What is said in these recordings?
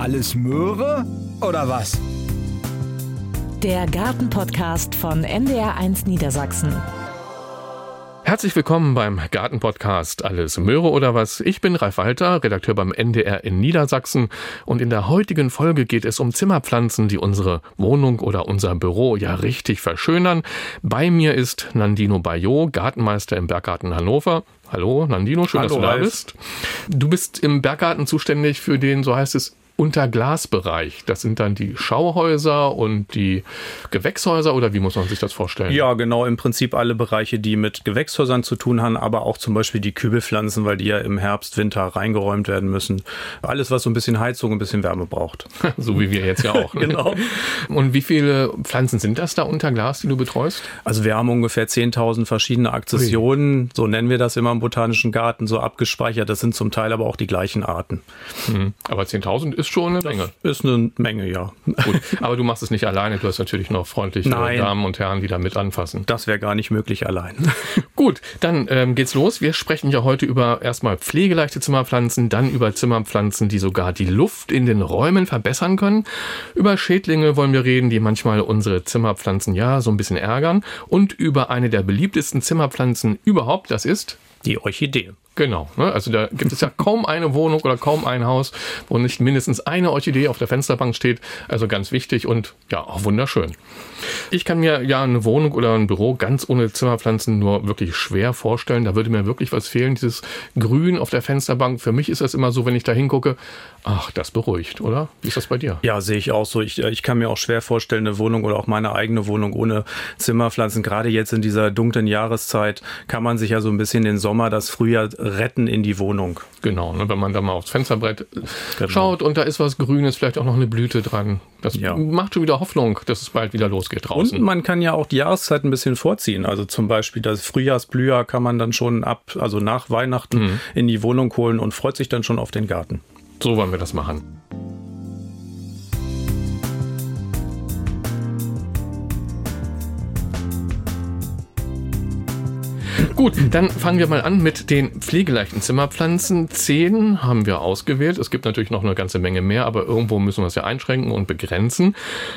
Alles Möhre oder was? Der Gartenpodcast von NDR1 Niedersachsen. Herzlich willkommen beim Gartenpodcast Alles Möhre oder was? Ich bin Ralf Walter, Redakteur beim NDR in Niedersachsen und in der heutigen Folge geht es um Zimmerpflanzen, die unsere Wohnung oder unser Büro ja richtig verschönern. Bei mir ist Nandino Bayot, Gartenmeister im Berggarten Hannover. Hallo Nandino, schön, Hallo, dass du da Ralf. bist. Du bist im Berggarten zuständig für den, so heißt es, Unterglasbereich. Das sind dann die Schauhäuser und die Gewächshäuser oder wie muss man sich das vorstellen? Ja, genau, im Prinzip alle Bereiche, die mit Gewächshäusern zu tun haben, aber auch zum Beispiel die Kübelpflanzen, weil die ja im Herbst, Winter reingeräumt werden müssen. Alles, was so ein bisschen Heizung, ein bisschen Wärme braucht. So wie wir jetzt ja auch. ne? Genau. Und wie viele Pflanzen sind das da unter Glas, die du betreust? Also wir haben ungefähr 10.000 verschiedene Akzessionen, so nennen wir das immer im Botanischen Garten, so abgespeichert. Das sind zum Teil aber auch die gleichen Arten. Hm. Aber 10.000 ist schon eine Menge. Ist eine Menge, ja. Gut. Aber du machst es nicht alleine. Du hast natürlich noch freundliche Nein. Damen und Herren, die da mit anfassen. Das wäre gar nicht möglich allein. Gut, dann ähm, geht's los. Wir sprechen ja heute über erstmal pflegeleichte Zimmerpflanzen, dann über Zimmerpflanzen, die sogar die Luft in den Räumen verbessern können. Über Schädlinge wollen wir reden, die manchmal unsere Zimmerpflanzen ja so ein bisschen ärgern. Und über eine der beliebtesten Zimmerpflanzen überhaupt, das ist Die Orchidee. Genau, ne? also da gibt es ja kaum eine Wohnung oder kaum ein Haus, wo nicht mindestens eine Orchidee auf der Fensterbank steht. Also ganz wichtig und ja, auch wunderschön. Ich kann mir ja eine Wohnung oder ein Büro ganz ohne Zimmerpflanzen nur wirklich schwer vorstellen. Da würde mir wirklich was fehlen, dieses Grün auf der Fensterbank. Für mich ist das immer so, wenn ich da hingucke, ach, das beruhigt, oder? Wie ist das bei dir? Ja, sehe ich auch so. Ich, äh, ich kann mir auch schwer vorstellen, eine Wohnung oder auch meine eigene Wohnung ohne Zimmerpflanzen. Gerade jetzt in dieser dunklen Jahreszeit kann man sich ja so ein bisschen den Sommer, das Frühjahr retten in die Wohnung. Genau, ne? wenn man da mal aufs Fensterbrett Genau. schaut und da ist was Grünes, vielleicht auch noch eine Blüte dran. Das Ja. macht schon wieder Hoffnung, dass es bald wieder losgeht draußen. Und man kann ja auch die Jahreszeit ein bisschen vorziehen. Also zum Beispiel das Frühjahrsblüher kann man dann schon ab, also nach Weihnachten in die Wohnung holen und freut sich dann schon auf den Garten. So wollen wir das machen. Gut, dann fangen wir mal an mit den pflegeleichten Zimmerpflanzen. Zehn haben wir ausgewählt. Es gibt natürlich noch eine ganze Menge mehr, aber irgendwo müssen wir es ja einschränken und begrenzen.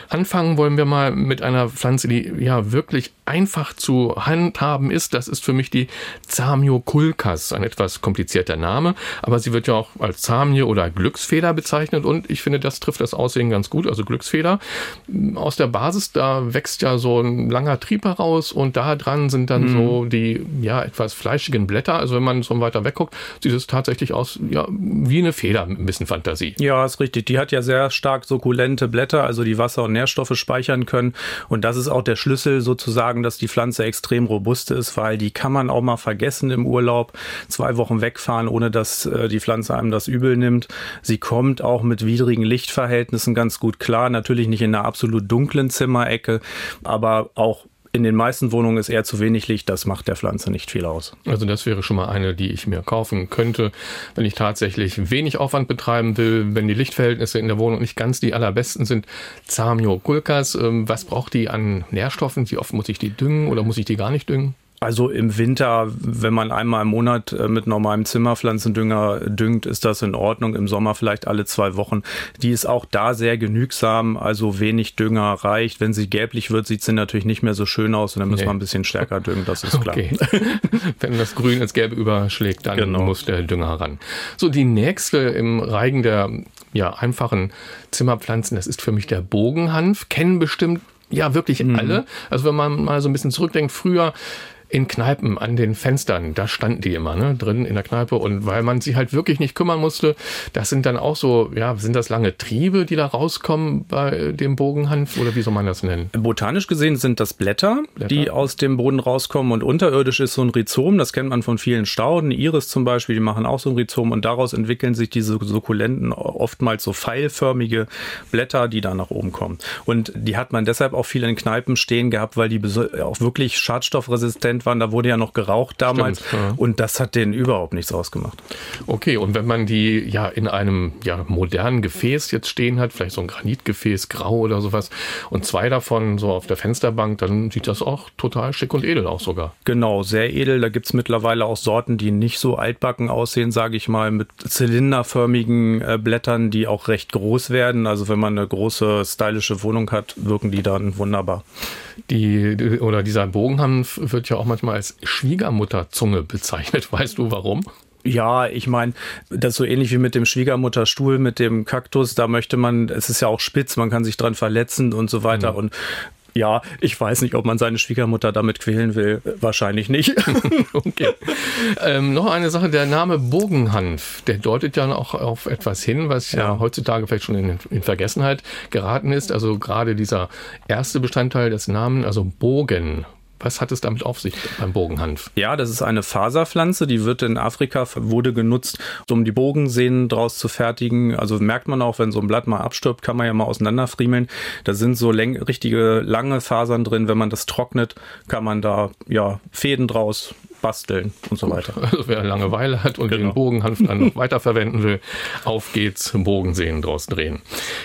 Anfangen wollen wir mal mit einer Pflanze, die ja wirklich einfach zu handhaben ist. Das ist für mich die Zamioculcas. Ein etwas komplizierter Name, aber sie wird ja auch als Zamie oder Glücksfeder bezeichnet und ich finde, das trifft das Aussehen ganz gut. Also Glücksfeder. Aus der Basis, da wächst ja so ein langer Trieb heraus und da dran sind dann so die ja etwas fleischigen Blätter. Also wenn man so weiter wegguckt, sieht es tatsächlich aus ja wie eine Feder mit ein bisschen Fantasie. Ja, ist richtig. Die hat ja sehr stark sukkulente Blätter, also die Wasser und Nährstoffe speichern können. Und das ist auch der Schlüssel sozusagen, dass die Pflanze extrem robust ist, weil die kann man auch mal vergessen im Urlaub, zwei Wochen wegfahren, ohne dass äh, die Pflanze einem das übel nimmt. Sie kommt auch mit widrigen Lichtverhältnissen ganz gut klar. Natürlich nicht in einer absolut dunklen Zimmerecke, aber auch in den meisten Wohnungen ist eher zu wenig Licht. Das macht der Pflanze nicht viel aus. Also das wäre schon mal eine, die ich mir kaufen könnte, wenn ich tatsächlich wenig Aufwand betreiben will, wenn die Lichtverhältnisse in der Wohnung nicht ganz die allerbesten sind. Zamio Kulkas, ähm, was braucht die an Nährstoffen? Wie oft muss ich die düngen oder muss ich die gar nicht düngen? Also im Winter, wenn man einmal im Monat äh, mit normalem Zimmerpflanzendünger düngt, ist das in Ordnung. Im Sommer vielleicht alle zwei Wochen. Die ist auch da sehr genügsam, also wenig Dünger reicht. Wenn sie gelblich wird, sieht sie natürlich nicht mehr so schön aus und dann müssen Nee. wir ein bisschen stärker düngen, das ist klar. Okay. Wenn das Grün ins Gelbe überschlägt, dann Genau. muss der Dünger ran. So, die nächste im Reigen der ja, einfachen Zimmerpflanzen, das ist für mich der Bogenhanf. Kennen bestimmt ja wirklich alle. Also wenn man mal so ein bisschen zurückdenkt, früher in Kneipen an den Fenstern, da standen die immer, ne, drin in der Kneipe und weil man sich halt wirklich nicht kümmern musste, das sind dann auch so, ja, sind das lange Triebe, die da rauskommen bei dem Bogenhanf oder wie soll man das nennen? Botanisch gesehen sind das Blätter, Blätter. die aus dem Boden rauskommen und unterirdisch ist so ein Rhizom, das kennt man von vielen Stauden, Iris zum Beispiel, die machen auch so ein Rhizom und daraus entwickeln sich diese sukkulenten, oftmals so pfeilförmige Blätter, die da nach oben kommen. Und die hat man deshalb auch viel in Kneipen stehen gehabt, weil die auch wirklich schadstoffresistent Deutschland waren, da wurde ja noch geraucht damals Stimmt, ja. und das hat denen überhaupt nichts ausgemacht. Okay, und wenn man die ja in einem ja, modernen Gefäß jetzt stehen hat, vielleicht so ein Granitgefäß, grau oder sowas, und zwei davon so auf der Fensterbank, dann sieht das auch total schick und edel aus sogar. Genau, sehr edel. Da gibt's mittlerweile auch Sorten, die nicht so altbacken aussehen, sage ich mal, mit zylinderförmigen äh, Blättern, die auch recht groß werden. Also wenn man eine große stylische Wohnung hat, wirken die dann wunderbar. Die, oder dieser Bogenhanf wird ja auch manchmal als Schwiegermutterzunge bezeichnet. Weißt du warum? Ja, ich meine, das ist so ähnlich wie mit dem Schwiegermutterstuhl, mit dem Kaktus. Da möchte man, es ist ja auch spitz, man kann sich dran verletzen und so weiter. Mhm. Und ja, ich weiß nicht, ob man seine Schwiegermutter damit quälen will. Wahrscheinlich nicht. okay. Ähm, noch eine Sache, der Name Bogenhanf, der deutet ja auch auf etwas hin, was ja, ja heutzutage vielleicht schon in, in, Vergessenheit geraten ist. Also gerade dieser erste Bestandteil des Namens, also Bogen. Was hat es damit auf sich beim Bogenhanf? Ja, das ist eine Faserpflanze, die wird in Afrika, wurde genutzt, um die Bogensehnen draus zu fertigen. Also merkt man auch, wenn so ein Blatt mal abstirbt, kann man ja mal auseinanderfriemeln. Da sind so richtige lange Fasern drin. Wenn man das trocknet, kann man da ja Fäden draus basteln und so weiter. Also wer Langeweile hat und genau. den Bogenhanf dann noch weiterverwenden will, auf geht's, Bogensehen draus drehen.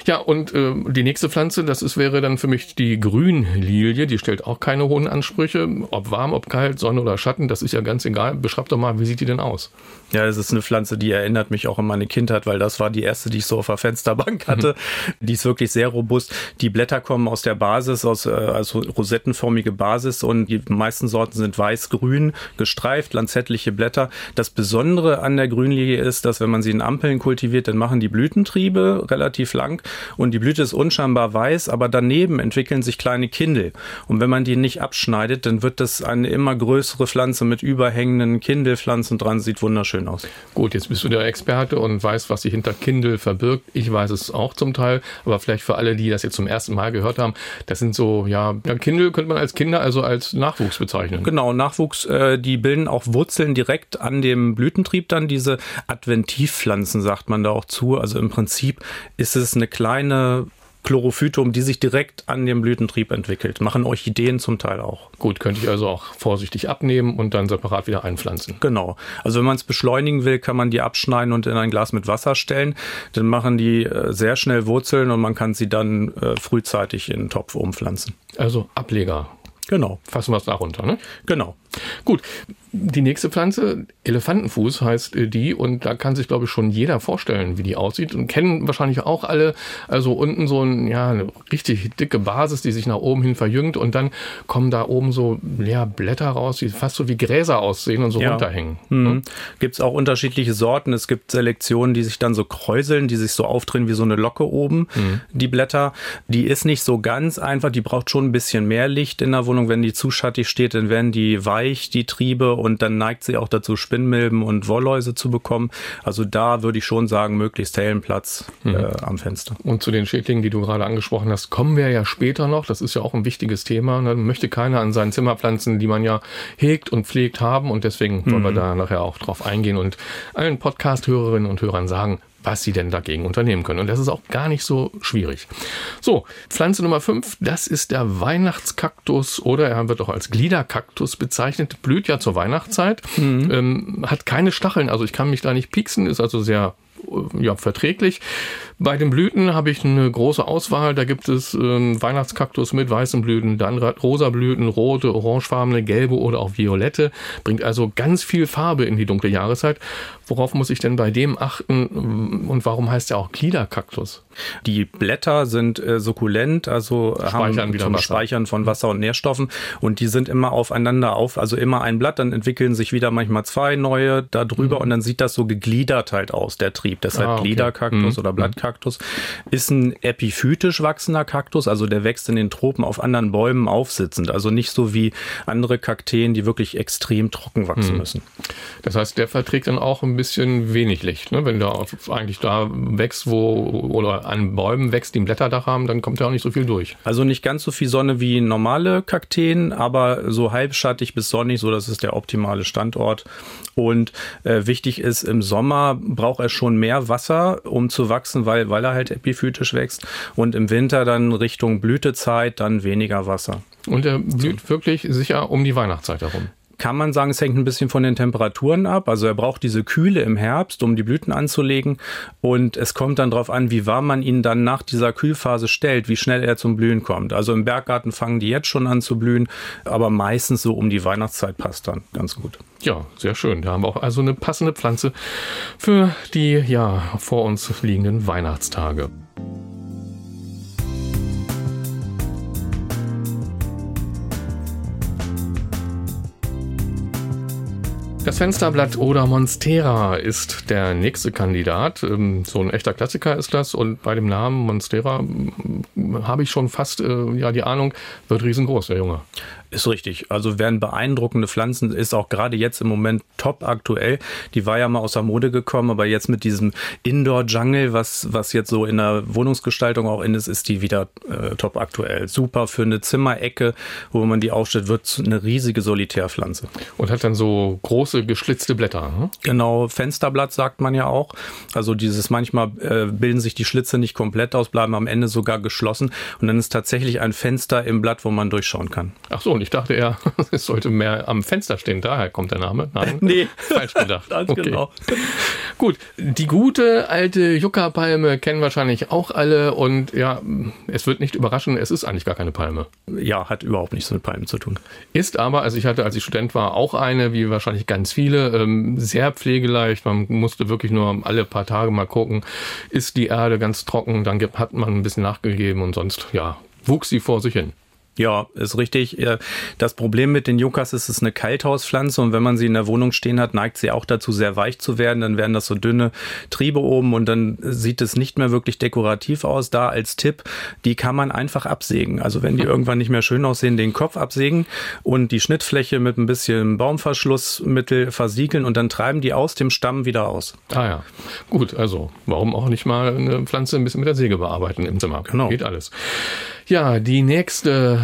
Ja, und äh, die nächste Pflanze, das ist, wäre dann für mich die Grünlilie. Die stellt auch keine hohen Ansprüche. Ob warm, ob kalt, Sonne oder Schatten, das ist ja ganz egal. Beschreib doch mal, wie sieht die denn aus? Ja, das ist eine Pflanze, die erinnert mich auch an meine Kindheit, weil das war die erste, die ich so auf der Fensterbank hatte. Mhm. Die ist wirklich sehr robust. Die Blätter kommen aus der Basis, aus äh, also rosettenförmige Basis und die meisten Sorten sind weiß-grün, gestreift, lanzettliche Blätter. Das Besondere an der Grünlilie ist, dass wenn man sie in Ampeln kultiviert, dann machen die Blütentriebe relativ lang und die Blüte ist unscheinbar weiß, aber daneben entwickeln sich kleine Kindel. Und wenn man die nicht abschneidet, dann wird das eine immer größere Pflanze mit überhängenden Kindelpflanzen dran, sieht wunderschön aus. Gut, jetzt bist du der Experte und weißt, was sich hinter Kindel verbirgt. Ich weiß es auch zum Teil, aber vielleicht für alle, die das jetzt zum ersten Mal gehört haben, das sind so, ja, Kindel könnte man als Kinder, also als Nachwuchs bezeichnen. Genau, Nachwuchs, äh, die bilden auch Wurzeln direkt an dem Blütentrieb dann. Diese Adventivpflanzen sagt man da auch zu. Also im Prinzip ist es eine kleine Chlorophytum, die sich direkt an dem Blütentrieb entwickelt. Machen Orchideen zum Teil auch. Gut, könnte ich also auch vorsichtig abnehmen und dann separat wieder einpflanzen. Genau. Also wenn man es beschleunigen will, kann man die abschneiden und in ein Glas mit Wasser stellen. Dann machen die äh, sehr schnell Wurzeln und man kann sie dann äh, frühzeitig in den Topf umpflanzen. Also Ableger. Genau. Fassen wir es darunter, ne? Genau. Gut, die nächste Pflanze, Elefantenfuß heißt äh, die und da kann sich, glaube ich, schon jeder vorstellen, wie die aussieht und kennen wahrscheinlich auch alle, also unten so ein, ja, eine richtig dicke Basis, die sich nach oben hin verjüngt und dann kommen da oben so ja, Blätter raus, die fast so wie Gräser aussehen und so ja. runterhängen. Mhm. Ne? Gibt es auch unterschiedliche Sorten. Es gibt Selektionen, die sich dann so kräuseln, die sich so aufdrehen wie so eine Locke oben. Mhm. Die Blätter, die ist nicht so ganz einfach, die braucht schon ein bisschen mehr Licht in der Wohnung. Wenn die zu schattig steht, dann werden die weich, die Triebe und dann neigt sie auch dazu, Spinnmilben und Wollläuse zu bekommen. Also da würde ich schon sagen, möglichst hellen Platz mhm. äh, am Fenster. Und zu den Schädlingen, die du gerade angesprochen hast, kommen wir ja später noch. Das ist ja auch ein wichtiges Thema. Dann möchte keiner an seinen Zimmerpflanzen, die man ja hegt und pflegt haben. Und deswegen wollen wir mhm. da nachher auch drauf eingehen und allen Podcast-Hörerinnen und Hörern sagen, was sie denn dagegen unternehmen können. Und das ist auch gar nicht so schwierig. So, Pflanze Nummer 5, das ist der Weihnachtskaktus oder er wird auch als Gliederkaktus bezeichnet, blüht ja zur Weihnachtszeit, mhm. ähm, hat keine Stacheln, also ich kann mich da nicht pieksen, ist also sehr ja, verträglich. Bei den Blüten habe ich eine große Auswahl. Da gibt es ähm, Weihnachtskaktus mit weißen Blüten, dann rosa Blüten, rote, orangefarbene, gelbe oder auch violette. Bringt also ganz viel Farbe in die dunkle Jahreszeit. Worauf muss ich denn bei dem achten und warum heißt er auch Gliederkaktus? Die Blätter sind äh, sukkulent, also Speichern haben zum Wasser. Speichern von Wasser und Nährstoffen und die sind immer aufeinander auf, also immer ein Blatt, dann entwickeln sich wieder manchmal zwei neue da drüber mhm. und dann sieht das so gegliedert halt aus, der Trieb. Deshalb ah, okay. Gliederkaktus mhm. oder Blattkaktus. Kaktus, ist ein epiphytisch wachsender Kaktus, also der wächst in den Tropen auf anderen Bäumen aufsitzend, also nicht so wie andere Kakteen, die wirklich extrem trocken wachsen hm. müssen. Das heißt, der verträgt dann auch ein bisschen wenig Licht, ne? wenn der eigentlich da wächst, wo oder an Bäumen wächst, die ein Blätterdach haben, dann kommt ja auch nicht so viel durch. Also nicht ganz so viel Sonne wie normale Kakteen, aber so halbschattig bis sonnig, so das ist der optimale Standort. Und äh, wichtig ist, im Sommer braucht er schon mehr Wasser, um zu wachsen, weil, weil er halt epiphytisch wächst. Und im Winter dann Richtung Blütezeit dann weniger Wasser. Und er blüht wirklich sicher um die Weihnachtszeit herum. Kann man sagen, es hängt ein bisschen von den Temperaturen ab. Also er braucht diese Kühle im Herbst, um die Blüten anzulegen. Und es kommt dann darauf an, wie warm man ihn dann nach dieser Kühlphase stellt, wie schnell er zum Blühen kommt. Also im Berggarten fangen die jetzt schon an zu blühen, aber meistens so um die Weihnachtszeit passt dann ganz gut. Ja, sehr schön. Da haben wir auch also eine passende Pflanze für die ja vor uns liegenden Weihnachtstage. Das Fensterblatt oder Monstera ist der nächste Kandidat. Ähm, so ein echter Klassiker ist das. Und bei dem Namen Monstera hm, habe ich schon fast äh, ja, die Ahnung, wird riesengroß, der Junge. Ist richtig. Also werden beeindruckende Pflanzen, ist auch gerade jetzt im Moment top aktuell. Die war ja mal aus der Mode gekommen, aber jetzt mit diesem Indoor-Jungle, was, was jetzt so in der Wohnungsgestaltung auch in ist, ist die wieder äh, top aktuell. Super für eine Zimmerecke, wo man die aufstellt, wird eine riesige Solitärpflanze. Und hat dann so große geschlitzte Blätter. Hm? Genau, Fensterblatt sagt man ja auch. Also dieses manchmal äh, bilden sich die Schlitze nicht komplett aus, bleiben am Ende sogar geschlossen und dann ist tatsächlich ein Fenster im Blatt, wo man durchschauen kann. Ach so, und ich dachte eher, es sollte mehr am Fenster stehen. Daher kommt der Name. Nein, nee. falsch gedacht. Ganz okay. genau. Gut, die gute alte Yucca-Palme kennen wahrscheinlich auch alle und ja, es wird nicht überraschen, es ist eigentlich gar keine Palme. Ja, hat überhaupt nichts mit Palmen zu tun. Ist aber, also ich hatte, als ich Student war, auch eine, wie wahrscheinlich ganz viele, ähm, sehr pflegeleicht. Man musste wirklich nur alle paar Tage mal gucken, ist die Erde ganz trocken, dann hat man ein bisschen nachgegeben und sonst, ja, wuchs sie vor sich hin. Ja, ist richtig. Das Problem mit den Yuccas ist, es ist eine Kalthauspflanze und wenn man sie in der Wohnung stehen hat, neigt sie auch dazu, sehr weich zu werden. Dann werden das so dünne Triebe oben und dann sieht es nicht mehr wirklich dekorativ aus. Da als Tipp, die kann man einfach absägen. Also wenn die irgendwann nicht mehr schön aussehen, den Kopf absägen und die Schnittfläche mit ein bisschen Baumverschlussmittel versiegeln und dann treiben die aus dem Stamm wieder aus. Ah ja, gut. Also warum auch nicht mal eine Pflanze ein bisschen mit der Säge bearbeiten im Zimmer? Genau. Geht alles. Ja, die nächste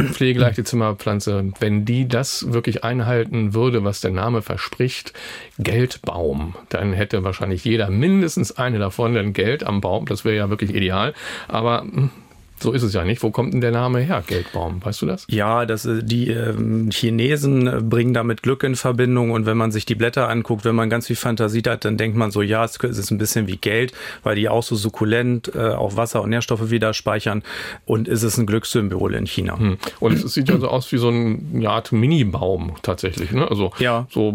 pflegeleichte Zimmerpflanze, wenn die das wirklich einhalten würde, was der Name verspricht, Geldbaum, dann hätte wahrscheinlich jeder mindestens eine davon, denn Geld am Baum, das wäre ja wirklich ideal. Aber hm, so ist es ja nicht. Wo kommt denn der Name her, Geldbaum? Weißt du das? Ja, das, äh, die ähm, Chinesen äh, bringen damit Glück in Verbindung. Und wenn man sich die Blätter anguckt, wenn man ganz viel Fantasie hat, dann denkt man so, ja, es ist ein bisschen wie Geld, weil die auch so sukkulent äh, auch Wasser und Nährstoffe wieder speichern. Und ist es ein Glückssymbol in China. Hm. Und es sieht ja so aus wie so eine Art Mini-Baum tatsächlich. Ne? Also ja. so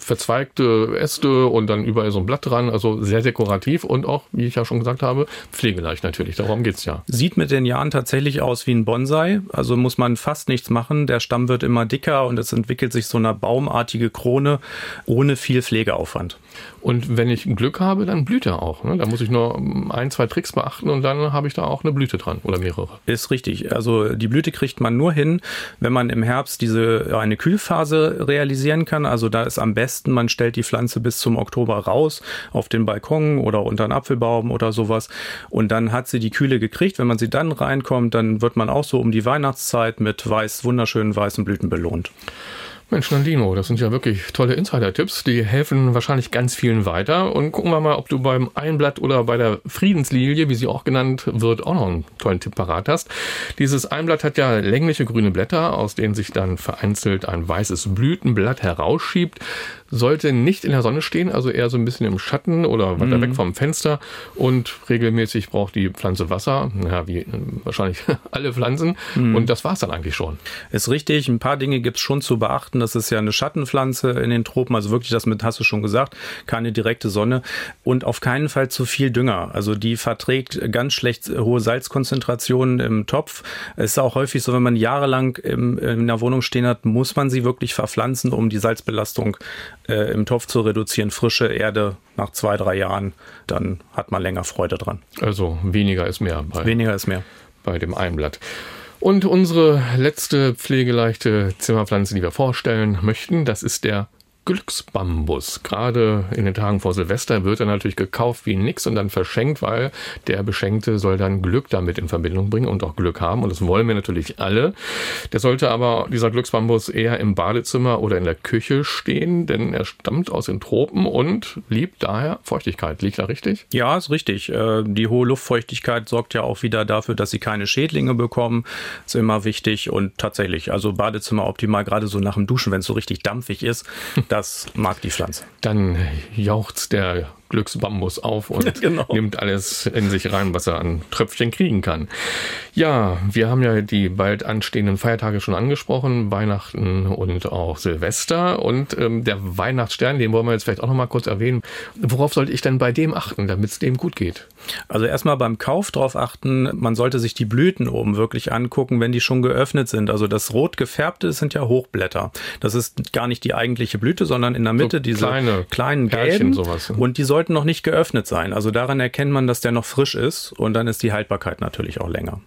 verzweigte Äste und dann überall so ein Blatt dran. Also sehr dekorativ und auch, wie ich ja schon gesagt habe, pflegeleicht natürlich. Darum geht's ja. Sieht sieht mit den Jahren tatsächlich aus wie ein Bonsai. Also muss man fast nichts machen. Der Stamm wird immer dicker und es entwickelt sich so eine baumartige Krone ohne viel Pflegeaufwand. Und wenn ich Glück habe, dann blüht er auch. Ne? Da muss ich nur ein, zwei Tricks beachten und dann habe ich da auch eine Blüte dran oder mehrere. Ist richtig. Also die Blüte kriegt man nur hin, wenn man im Herbst diese eine Kühlphase realisieren kann. Also da ist am besten, man stellt die Pflanze bis zum Oktober raus auf den Balkon oder unter einen Apfelbaum oder sowas. Und dann hat sie die Kühle gekriegt. Wenn man sie dann reinkommt, dann wird man auch so um die Weihnachtszeit mit weiß, wunderschönen weißen Blüten belohnt. Mensch, Nandino, das sind ja wirklich tolle Insider-Tipps. Die helfen wahrscheinlich ganz vielen weiter. Und gucken wir mal, ob du beim Einblatt oder bei der Friedenslilie, wie sie auch genannt wird, auch noch einen tollen Tipp parat hast. Dieses Einblatt hat ja längliche grüne Blätter, aus denen sich dann vereinzelt ein weißes Blütenblatt herausschiebt sollte nicht in der Sonne stehen, also eher so ein bisschen im Schatten oder weiter mhm. weg vom Fenster und regelmäßig braucht die Pflanze Wasser, naja, wie äh, wahrscheinlich alle Pflanzen mhm. und das war's dann eigentlich schon. Ist richtig, ein paar Dinge gibt's schon zu beachten, das ist ja eine Schattenpflanze in den Tropen, also wirklich das mit, hast du schon gesagt, keine direkte Sonne und auf keinen Fall zu viel Dünger, also die verträgt ganz schlecht hohe Salzkonzentrationen im Topf. Es ist auch häufig so, wenn man jahrelang im, in der Wohnung stehen hat, muss man sie wirklich verpflanzen, um die Salzbelastung äh, im Topf zu reduzieren, frische Erde nach zwei, drei Jahren, dann hat man länger Freude dran. Also weniger ist mehr. Bei, weniger ist mehr. Bei dem Einblatt. Und unsere letzte pflegeleichte Zimmerpflanze, die wir vorstellen möchten, das ist der Glücksbambus. Gerade in den Tagen vor Silvester wird er natürlich gekauft wie nix und dann verschenkt, weil der Beschenkte soll dann Glück damit in Verbindung bringen und auch Glück haben. Und das wollen wir natürlich alle. Der sollte aber, dieser Glücksbambus, eher im Badezimmer oder in der Küche stehen, denn er stammt aus den Tropen und liebt daher Feuchtigkeit. Liegt da richtig? Ja, ist richtig. Äh, die hohe Luftfeuchtigkeit sorgt ja auch wieder dafür, dass sie keine Schädlinge bekommen. Ist immer wichtig und tatsächlich, also Badezimmer optimal, gerade so nach dem Duschen, wenn es so richtig dampfig ist. Das mag die Pflanze. Dann jaucht der Glücksbambus auf und genau. nimmt alles in sich rein, was er an Tröpfchen kriegen kann. Ja, wir haben ja die bald anstehenden Feiertage schon angesprochen, Weihnachten und auch Silvester. Und ähm, der Weihnachtsstern, den wollen wir jetzt vielleicht auch noch mal kurz erwähnen. Worauf sollte ich denn bei dem achten, damit es dem gut geht? Also erstmal beim Kauf darauf achten, man sollte sich die Blüten oben wirklich angucken, wenn die schon geöffnet sind. Also das rot gefärbte sind ja Hochblätter. Das ist gar nicht die eigentliche Blüte, sondern in der Mitte so diese kleine kleinen Gelben. Sowas. Und die sollten noch nicht geöffnet sein. Also daran erkennt man, dass der noch frisch ist und dann ist die Haltbarkeit natürlich auch länger.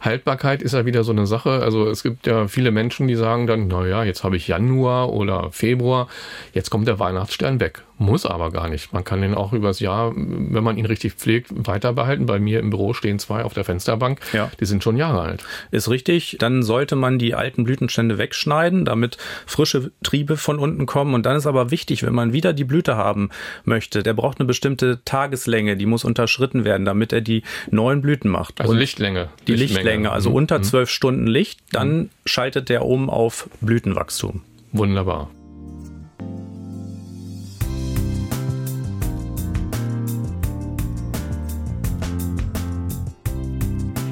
Haltbarkeit ist ja wieder so eine Sache. Also es gibt ja viele Menschen, die sagen dann, naja, jetzt habe ich Januar oder Februar, jetzt kommt der Weihnachtsstern weg. Muss aber gar nicht. Man kann den auch übers Jahr, wenn man ihn richtig pflegt, weiter behalten. Bei mir im Büro stehen zwei auf der Fensterbank. Ja. Die sind schon Jahre alt. Ist richtig. Dann sollte man die alten Blütenstände wegschneiden, damit frische Triebe von unten kommen. Und dann ist aber wichtig, wenn man wieder die Blüte haben möchte, der braucht eine bestimmte Tageslänge, die muss unterschritten werden, damit er die neuen Blüten macht. Also Und Lichtlänge. Die Lichtlänge, Lichtlänge also mhm. unter mhm. zwölf Stunden Licht, dann mhm. schaltet der um auf Blütenwachstum. Wunderbar.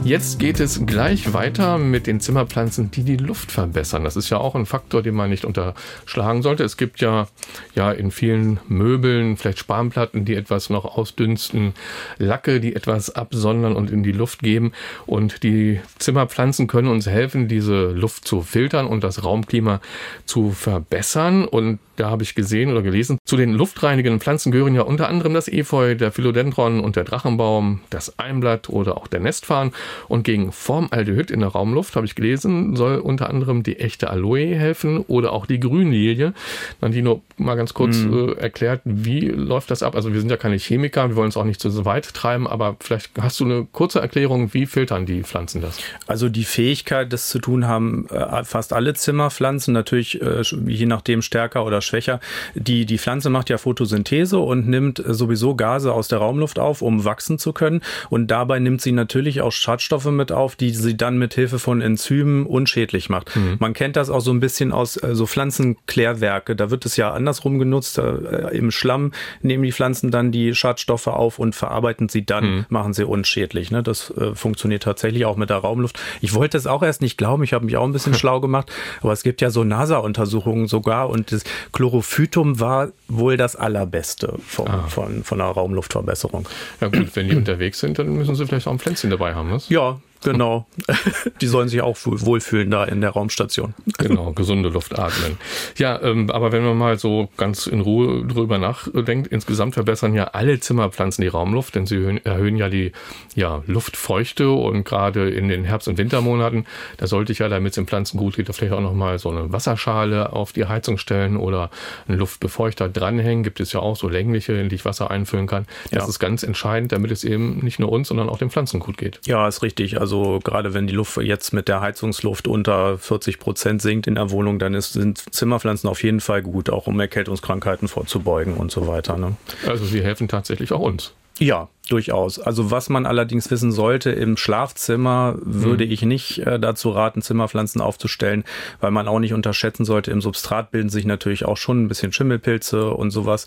Jetzt geht es gleich weiter mit den Zimmerpflanzen, die die Luft verbessern. Das ist ja auch ein Faktor, den man nicht unterschlagen sollte. Es gibt ja, ja in vielen Möbeln vielleicht Spanplatten, die etwas noch ausdünsten, Lacke, die etwas absondern und in die Luft geben. Und die Zimmerpflanzen können uns helfen, diese Luft zu filtern und das Raumklima zu verbessern. Und da habe ich gesehen oder gelesen, zu den luftreinigenden Pflanzen gehören ja unter anderem das Efeu, der Philodendron und der Drachenbaum, das Einblatt oder auch der Nestfarn. Und gegen Formaldehyd in der Raumluft, habe ich gelesen, soll unter anderem die echte Aloe helfen oder auch die Grünlilie. Dann die nur mal ganz kurz mhm. äh, erklärt, wie läuft das ab? Also wir sind ja keine Chemiker, wir wollen es auch nicht zu weit treiben, aber vielleicht hast du eine kurze Erklärung, wie filtern die Pflanzen das? Also die Fähigkeit, das zu tun haben äh, fast alle Zimmerpflanzen, natürlich äh, je nachdem stärker oder schwächer. Die, die Pflanze macht ja Photosynthese und nimmt sowieso Gase aus der Raumluft auf, um wachsen zu können. Und dabei nimmt sie natürlich auch Schadstoffe mit auf, die sie dann mit Hilfe von Enzymen unschädlich macht. Mhm. Man kennt das auch so ein bisschen aus äh, so Pflanzenklärwerke. Da wird es ja andersrum genutzt. Äh, Im Schlamm nehmen die Pflanzen dann die Schadstoffe auf und verarbeiten sie dann, mhm. machen sie unschädlich. Ne? Das äh, funktioniert tatsächlich auch mit der Raumluft. Ich wollte es auch erst nicht glauben. Ich habe mich auch ein bisschen schlau gemacht. Aber es gibt ja so NASA-Untersuchungen sogar und das Chlorophytum war wohl das allerbeste von, ah. von, von der Raumluftverbesserung. Ja gut, wenn die unterwegs sind, dann müssen sie vielleicht auch ein Pflänzchen dabei haben. Ne? Ja, Genau. Die sollen sich auch wohlfühlen da in der Raumstation. Genau, gesunde Luft atmen. Ja, ähm, aber wenn man mal so ganz in Ruhe drüber nachdenkt, insgesamt verbessern ja alle Zimmerpflanzen die Raumluft, denn sie erhöhen, erhöhen ja die ja, Luftfeuchte und gerade in den Herbst- und Wintermonaten, da sollte ich ja, damit es den Pflanzen gut geht, vielleicht auch nochmal so eine Wasserschale auf die Heizung stellen oder einen Luftbefeuchter dranhängen. Gibt es ja auch so längliche, in die ich Wasser einfüllen kann. Das ja. ist ganz entscheidend, damit es eben nicht nur uns, sondern auch den Pflanzen gut geht. Ja, ist richtig. Also also gerade wenn die Luft jetzt mit der Heizungsluft unter 40 Prozent sinkt in der Wohnung, dann ist, sind Zimmerpflanzen auf jeden Fall gut, auch um Erkältungskrankheiten vorzubeugen und so weiter. Ne? Also sie helfen tatsächlich auch uns. Ja, durchaus. Also was man allerdings wissen sollte, im Schlafzimmer würde mhm. ich nicht äh, dazu raten, Zimmerpflanzen aufzustellen, weil man auch nicht unterschätzen sollte, im Substrat bilden sich natürlich auch schon ein bisschen Schimmelpilze und sowas,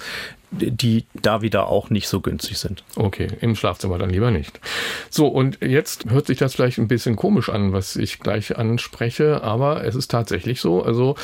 die da wieder auch nicht so günstig sind. Okay, im Schlafzimmer dann lieber nicht. So, und jetzt hört sich das vielleicht ein bisschen komisch an, was ich gleich anspreche, aber es ist tatsächlich so. Also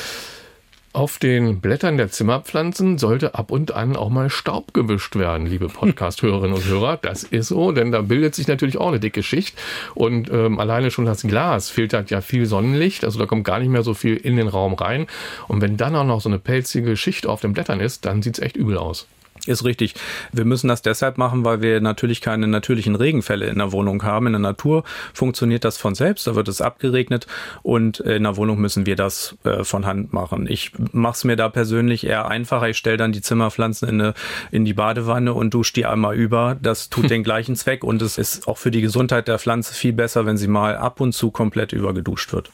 auf den Blättern der Zimmerpflanzen sollte ab und an auch mal Staub gewischt werden, liebe Podcast-Hörerinnen und Hörer. Das ist so, denn da bildet sich natürlich auch eine dicke Schicht. Und ähm, alleine schon das Glas filtert ja viel Sonnenlicht, also da kommt gar nicht mehr so viel in den Raum rein. Und wenn dann auch noch so eine pelzige Schicht auf den Blättern ist, dann sieht es echt übel aus. Ist richtig. Wir müssen das deshalb machen, weil wir natürlich keine natürlichen Regenfälle in der Wohnung haben. In der Natur funktioniert das von selbst, da wird es abgeregnet und in der Wohnung müssen wir das äh, von Hand machen. Ich mache es mir da persönlich eher einfacher. Ich stelle dann die Zimmerpflanzen in, eine, in die Badewanne und dusche die einmal über. Das tut den gleichen Zweck und es ist auch für die Gesundheit der Pflanze viel besser, wenn sie mal ab und zu komplett übergeduscht wird.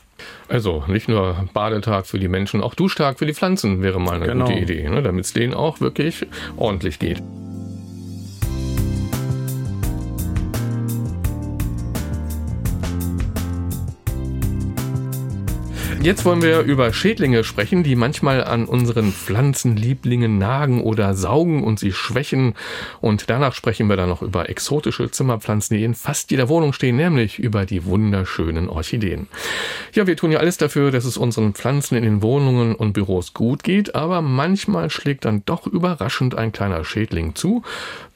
Also nicht nur Badetag für die Menschen, auch Duschtag für die Pflanzen wäre mal eine genau. gute Idee, ne? damit es denen auch wirklich ordentlich geht. Jetzt wollen wir über Schädlinge sprechen, die manchmal an unseren Pflanzenlieblingen nagen oder saugen und sie schwächen. Und danach sprechen wir dann noch über exotische Zimmerpflanzen, die in fast jeder Wohnung stehen, nämlich über die wunderschönen Orchideen. Ja, wir tun ja alles dafür, dass es unseren Pflanzen in den Wohnungen und Büros gut geht, aber manchmal schlägt dann doch überraschend ein kleiner Schädling zu.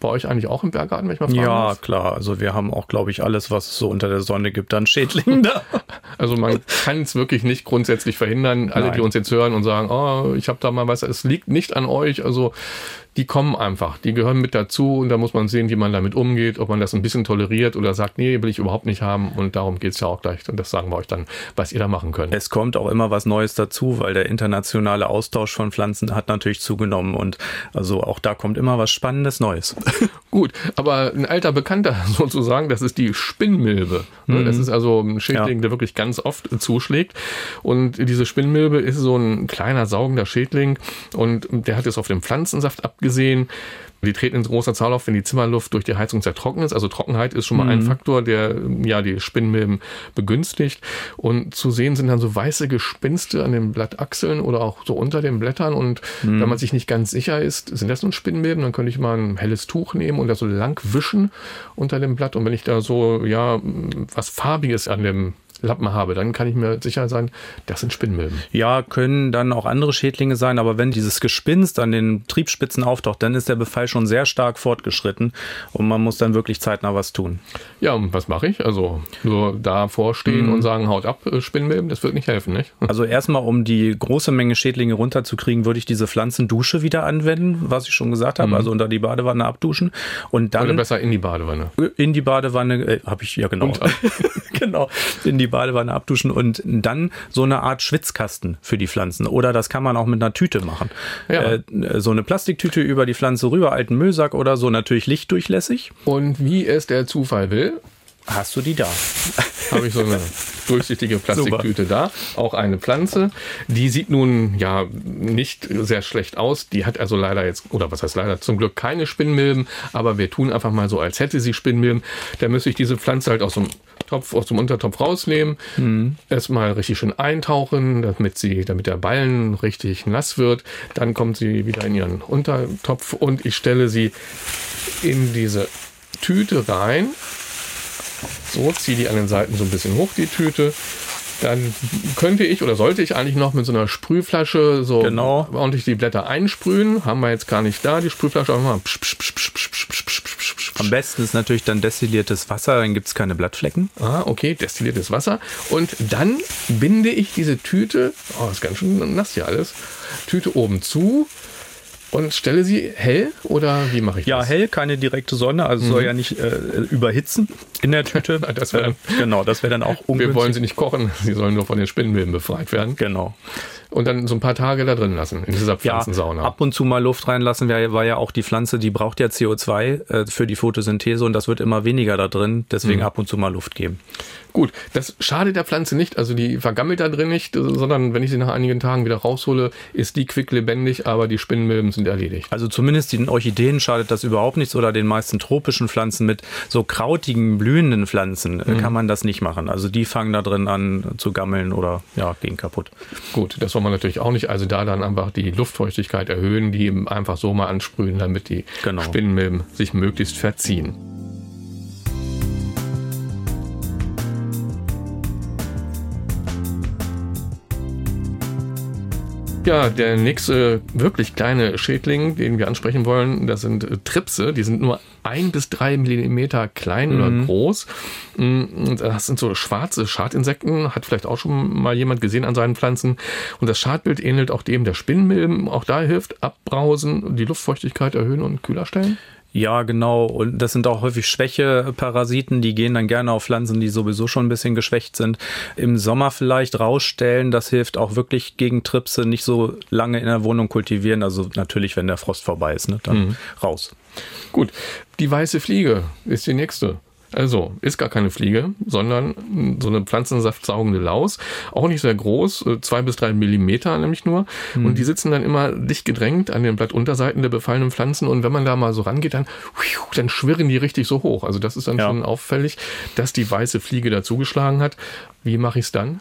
Bei euch eigentlich auch im Berggarten, wenn ich mal fragen Ja, muss? klar. Also wir haben auch, glaube ich, alles, was es so unter der Sonne gibt, dann Schädlingen da. Also man kann es wirklich nicht grundsätzlich verhindern. Alle, Nein. die uns jetzt hören und sagen, oh, ich habe da mal was, es liegt nicht an euch. Also die kommen einfach, die gehören mit dazu und da muss man sehen, wie man damit umgeht, ob man das ein bisschen toleriert oder sagt, nee, will ich überhaupt nicht haben und darum geht es ja auch gleich und das sagen wir euch dann, was ihr da machen könnt. Es kommt auch immer was Neues dazu, weil der internationale Austausch von Pflanzen hat natürlich zugenommen und also auch da kommt immer was Spannendes Neues. Gut, aber ein alter Bekannter sozusagen, das ist die Spinnmilbe. Mhm. Das ist also ein Schädling, ja. der wirklich ganz oft zuschlägt und diese Spinnmilbe ist so ein kleiner saugender Schädling und der hat es auf dem Pflanzensaft abgegeben gesehen. Die treten in großer Zahl auf, wenn die Zimmerluft durch die Heizung sehr trocken ist. Also Trockenheit ist schon mal mhm. ein Faktor, der ja die Spinnmilben begünstigt. Und zu sehen sind dann so weiße Gespinste an den Blattachseln oder auch so unter den Blättern. Und mhm. wenn man sich nicht ganz sicher ist, sind das nun Spinnmilben, dann könnte ich mal ein helles Tuch nehmen und das so lang wischen unter dem Blatt. Und wenn ich da so, ja, was Farbiges an dem Lappen habe, dann kann ich mir sicher sein, das sind Spinnmilben. Ja, können dann auch andere Schädlinge sein, aber wenn dieses Gespinst an den Triebspitzen auftaucht, dann ist der Befall schon sehr stark fortgeschritten und man muss dann wirklich zeitnah was tun. Ja, und was mache ich? Also nur davor stehen mhm. und sagen, haut ab, äh, Spinnmilben, das wird nicht helfen, nicht? Also erstmal, um die große Menge Schädlinge runterzukriegen, würde ich diese Pflanzendusche wieder anwenden, was ich schon gesagt habe, mhm. also unter die Badewanne abduschen und dann... Oder besser in die Badewanne. In die Badewanne, äh, habe ich, ja genau. genau, in die Badewanne abduschen und dann so eine Art Schwitzkasten für die Pflanzen. Oder das kann man auch mit einer Tüte machen. Ja. Äh, so eine Plastiktüte über die Pflanze rüber, alten Müllsack oder so, natürlich lichtdurchlässig. Und wie es der Zufall will, hast du die da. Habe ich so eine durchsichtige Plastiktüte da. Auch eine Pflanze. Die sieht nun ja nicht sehr schlecht aus. Die hat also leider jetzt, oder was heißt leider, zum Glück keine Spinnmilben. Aber wir tun einfach mal so, als hätte sie Spinnmilben. Da müsste ich diese Pflanze halt aus dem Topf, aus dem Untertopf rausnehmen. Mhm. Erstmal richtig schön eintauchen, damit sie, damit der Ballen richtig nass wird. Dann kommt sie wieder in ihren Untertopf und ich stelle sie in diese Tüte rein so, ziehe die an den Seiten so ein bisschen hoch, die Tüte. Dann könnte ich oder sollte ich eigentlich noch mit so einer Sprühflasche so genau. ordentlich die Blätter einsprühen. Haben wir jetzt gar nicht da, die Sprühflasche. Aber mal Am besten ist natürlich dann destilliertes Wasser, dann gibt es keine Blattflecken. Ah, okay, destilliertes Wasser. Und dann binde ich diese Tüte, oh, ist ganz schön nass hier alles, Tüte oben zu und stelle sie hell oder wie mache ich ja, das? Ja, hell, keine direkte Sonne, also mhm. soll ja nicht äh, überhitzen in der Tüte. das dann, genau, das wäre dann auch ungünstig. Wir wollen sie nicht kochen, sie sollen nur von den Spinnenweben befreit werden. Genau und dann so ein paar Tage da drin lassen, in dieser Pflanzensauna. Ja, ab und zu mal Luft reinlassen, war ja auch die Pflanze, die braucht ja CO2 äh, für die Photosynthese und das wird immer weniger da drin, deswegen mhm. ab und zu mal Luft geben. Gut, das schadet der Pflanze nicht, also die vergammelt da drin nicht, sondern wenn ich sie nach einigen Tagen wieder raushole, ist die quicklebendig, aber die Spinnenmilben sind erledigt. Also zumindest den Orchideen schadet das überhaupt nichts oder den meisten tropischen Pflanzen mit so krautigen, blühenden Pflanzen äh, mhm. kann man das nicht machen. Also die fangen da drin an zu gammeln oder ja, gehen kaputt. Gut, das soll man natürlich auch nicht. Also da dann einfach die Luftfeuchtigkeit erhöhen, die eben einfach so mal ansprühen, damit die genau. Spinnenmilben sich möglichst verziehen. Ja, der nächste wirklich kleine Schädling, den wir ansprechen wollen, das sind äh, Tripse. Die sind nur ein bis drei Millimeter klein mhm. oder groß. Mm, das sind so schwarze Schadinsekten, hat vielleicht auch schon mal jemand gesehen an seinen Pflanzen. Und das Schadbild ähnelt auch dem der Spinnmilben. Auch da hilft Abbrausen, die Luftfeuchtigkeit erhöhen und kühler stellen. Ja, genau. Und das sind auch häufig Schwächeparasiten, die gehen dann gerne auf Pflanzen, die sowieso schon ein bisschen geschwächt sind. Im Sommer vielleicht rausstellen, das hilft auch wirklich gegen Tripse, nicht so lange in der Wohnung kultivieren. Also natürlich, wenn der Frost vorbei ist, ne, dann mhm. raus. Gut, die weiße Fliege ist die nächste. Also ist gar keine Fliege, sondern so eine pflanzensaftsaugende Laus. Auch nicht sehr groß, äh, zwei bis drei Millimeter nämlich nur. Mhm. Und die sitzen dann immer dicht gedrängt an den Blattunterseiten der befallenen Pflanzen. Und wenn man da mal so rangeht, dann, dann schwirren die richtig so hoch. Also das ist dann ja. schon auffällig, dass die weiße Fliege dazugeschlagen hat. Wie mache ich es dann?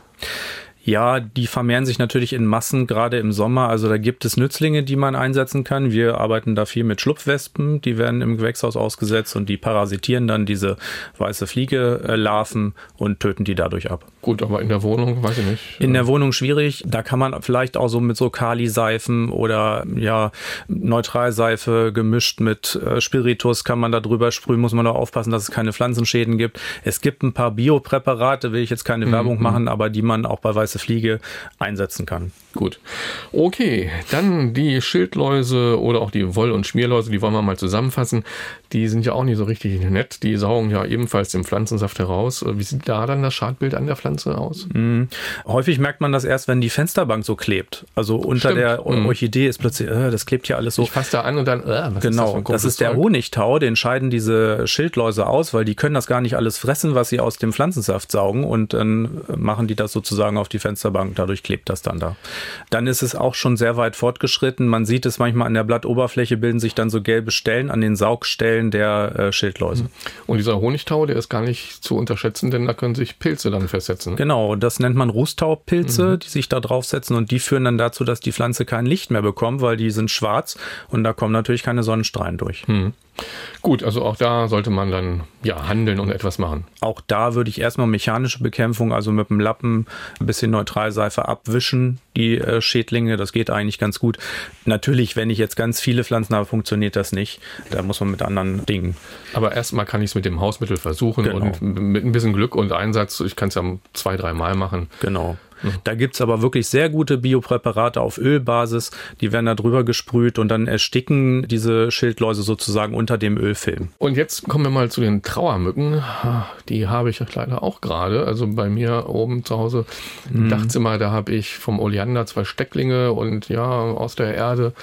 Ja, die vermehren sich natürlich in Massen, gerade im Sommer. Also da gibt es Nützlinge, die man einsetzen kann. Wir arbeiten da viel mit Schlupfwespen, die werden im Gewächshaus ausgesetzt und die parasitieren dann diese weiße Fliege-Larven und töten die dadurch ab. Gut, aber in der Wohnung, weiß ich nicht. In der Wohnung schwierig. Da kann man vielleicht auch so mit so Kali-Seifen oder ja, Neutralseife gemischt mit äh, Spiritus kann man da drüber sprühen. Muss man auch aufpassen, dass es keine Pflanzenschäden gibt. Es gibt ein paar Biopräparate, will ich jetzt keine mhm. Werbung machen, aber die man auch bei weiße weiße Fliege einsetzen kann. Gut. Okay, dann die Schildläuse oder auch die Woll- und Schmierläuse, die wollen wir mal zusammenfassen. Die sind ja auch nicht so richtig nett. Die saugen ja ebenfalls den Pflanzensaft heraus. Wie sieht da dann das Schadbild an der Pflanze aus? Mhm. Häufig merkt man das erst, wenn die Fensterbank so klebt. Also unter Stimmt. der mhm. Orchidee ist plötzlich, äh, das klebt ja alles so. Ich fasse da an und dann, äh, was genau, ist das, das ist der Honigtau, den scheiden diese Schildläuse aus, weil die können das gar nicht alles fressen, was sie aus dem Pflanzensaft saugen und dann machen die das sozusagen auf die Fensterbank. Dadurch klebt das dann da. Dann ist es auch schon sehr weit fortgeschritten. Man sieht es manchmal an der Blattoberfläche bilden sich dann so gelbe Stellen an den Saugstellen der äh, Schildläuse. Mhm. Und dieser Honigtau, der ist gar nicht zu unterschätzen, denn da können sich Pilze dann festsetzen. Genau, das nennt man Rußtaupilze, mhm. die sich da draufsetzen und die führen dann dazu, dass die Pflanze kein Licht mehr bekommt, weil die sind schwarz und da kommen natürlich keine Sonnenstrahlen durch. Mhm. Gut, also auch da sollte man dann ja handeln und etwas machen. Auch da würde ich erstmal mechanische Bekämpfung, also mit dem Lappen ein bisschen Neutralseife abwischen, die äh, Schädlinge. Das geht eigentlich ganz gut. Natürlich, wenn ich jetzt ganz viele Pflanzen habe, funktioniert das nicht. Da muss man mit anderen Dingen. Aber erstmal kann ich es mit dem Hausmittel versuchen genau. und mit ein bisschen Glück und Einsatz, ich kann es ja zwei, drei Mal machen. Genau. Da gibt's aber wirklich sehr gute Biopräparate auf Ölbasis, die werden da drüber gesprüht und dann ersticken diese Schildläuse sozusagen unter dem Ölfilm. Und jetzt kommen wir mal zu den Trauermücken. Die habe ich leider auch gerade. Also bei mir oben zu Hause im mhm. Dachzimmer, da habe ich vom Oleander zwei Stecklinge und ja, aus der Erde